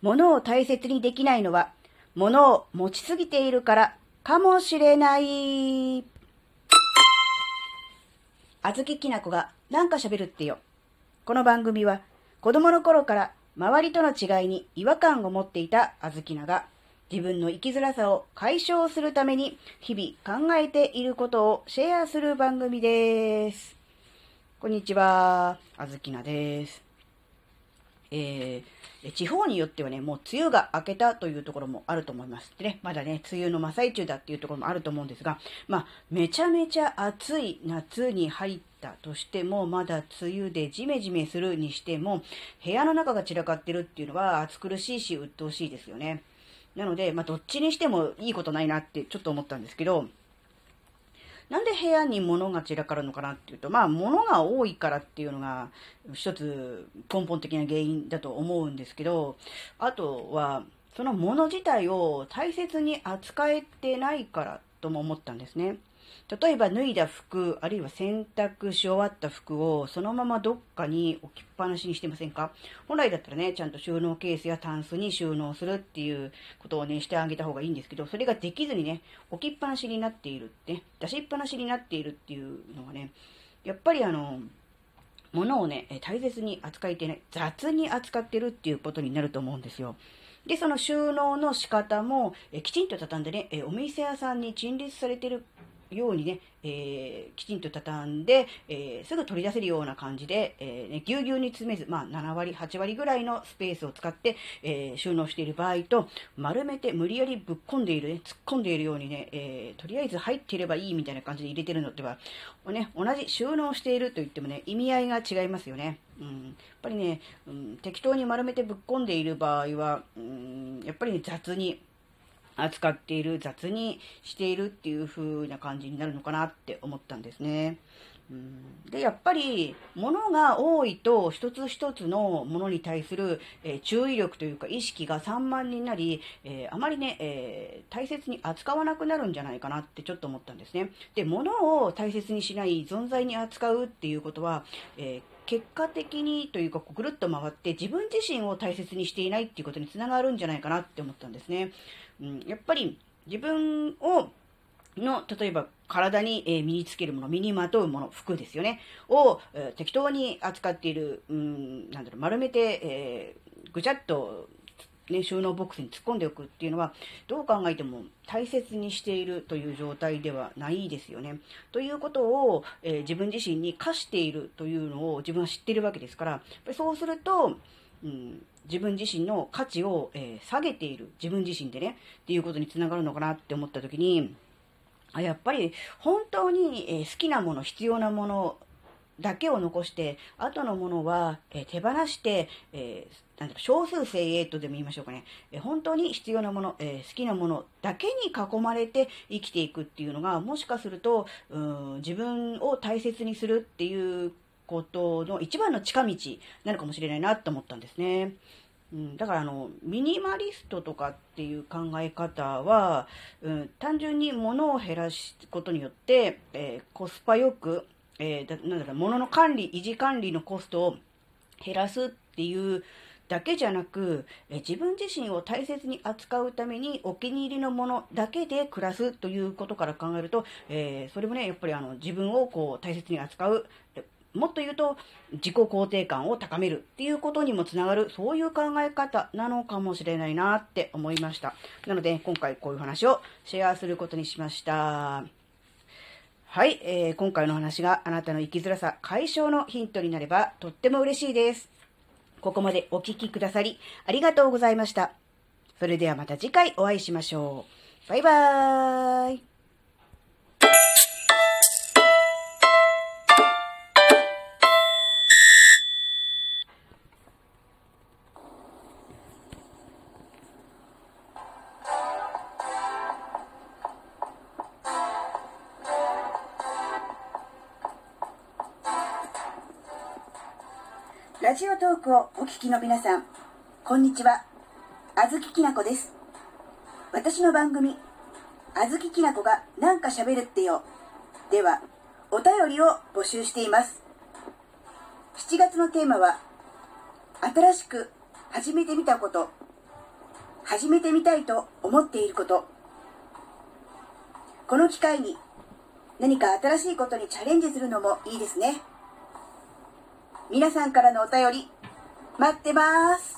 物を大切にできないのは、物を持ちすぎているからかもしれない。あずききなこがなんか喋るってよ。この番組は子供の頃から周りとの違いに違和感を持っていたあずきなが自分の生きづらさを解消するために日々考えていることをシェアする番組です。こんにちは、あずきなです。えー、地方によってはね、もう梅雨が明けたというところもあると思います。でね、まだね、梅雨の真っ最中だっていうところもあると思うんですが、まあ、めちゃめちゃ暑い夏に入ったとしても、まだ梅雨でジメジメするにしても、部屋の中が散らかってるっていうのは暑苦しいし、鬱陶しいですよね。なので、まあ、どっちにしてもいいことないなってちょっと思ったんですけど、なんで部屋に物が散らかるのかなっていうと、まあ、物が多いからっていうのが、一つ根本的な原因だと思うんですけど、あとは、その物自体を大切に扱えてないからとも思ったんですね。例えば脱いだ服、あるいは洗濯し終わった服をそのままどっかに置きっぱなしにしてませんか？本来だったらね、ちゃんと収納ケースやタンスに収納するっていうことをね、してあげた方がいいんですけど、それができずにね、置きっぱなしになっているって、出しっぱなしになっているっていうのはね、やっぱりあの、物をね、大切に扱えてない、雑に扱ってるっていうことになると思うんですよ。で、その収納の仕方も、えきちんと畳んでね、えお店屋さんに陳列されてるようにね、えー、きちんと畳んで、えー、すぐ取り出せるような感じで、えーね、ぎゅうぎゅうに詰めず、まあ、7割、8割ぐらいのスペースを使って、え収納している場合と、丸めて無理やりぶっ込んでいる、ね、突っ込んでいるようにね、えとりあえず入っていればいいみたいな感じで入れてるのっては、ね、同じ収納していると言ってもね、意味合いが違いますよね。うん、やっぱりね、うん、適当に丸めてぶっ込んでいる場合は、うん、やっぱり、ね、雑に、扱っている、雑にしているっていう風な感じになるのかなって思ったんですね。うん、で、やっぱり、物が多いと、一つ一つのものに対する、えー、注意力というか意識が散漫になり、えー、あまりね、えー、大切に扱わなくなるんじゃないかなってちょっと思ったんですね。で、物を大切にしない、存在に扱うっていうことは、え結果的にというか、ぐるっと回って自分自身を大切にしていないっていうことにつながるんじゃないかなって思ったんですね。うん、やっぱり自分をの、例えば体に、え、身につけるもの、身にまとうもの、服ですよね、を、えー、適当に扱っている、うん、なんだろう、丸めて、えー、ぐちゃっと、ね、収納ボックスに突っ込んでおくっていうのは、どう考えても大切にしているという状態ではないですよね。ということを、えー、自分自身に課しているというのを自分は知っているわけですから、やっぱりそうすると、うん、自分自身の価値を、えー、下げている、自分自身でね、っていうことにつながるのかなって思ったときに、あやっぱり本当に、好きなもの、必要なものだけを残して、後のものは、えー、手放して、えー、なんだろ少数精鋭とでも言いましょうかね、え本当に必要なもの、え好きなものだけに囲まれて生きていくっていうのが、もしかすると、うん自分を大切にするっていうことの一番の近道なのかもしれないなと思ったんですね。うん、だからあの、ミニマリストとかっていう考え方は、うん、単純に物を減らすことによって、えー、コスパよく、えー、なんだろう、物の管理、維持管理のコストを減らすっていうだけじゃなく、え自分自身を大切に扱うためにお気に入りのものだけで暮らすということから考えると、えー、それもね、やっぱりあの自分をこう大切に扱う、もっと言うと、自己肯定感を高めるっていうことにもつながる、そういう考え方なのかもしれないなって思いました。なので、今回こういう話をシェアすることにしました。はい、えー、今回の話があなたの生きづらさ解消のヒントになればとっても嬉しいです。ここまでお聴きくださりありがとうございました。それではまた次回お会いしましょう。バイバーイ。ラジオトークをお聞きの皆さん、こんにちは。あずききなこです。私の番組、あずききなこがなんか喋るってよ。では、お便りを募集しています。7月のテーマは、新しく始めてみたこと、始めてみたいと思っていること。この機会に何か新しいことにチャレンジするのもいいですね。皆さんからのお便り、待ってます。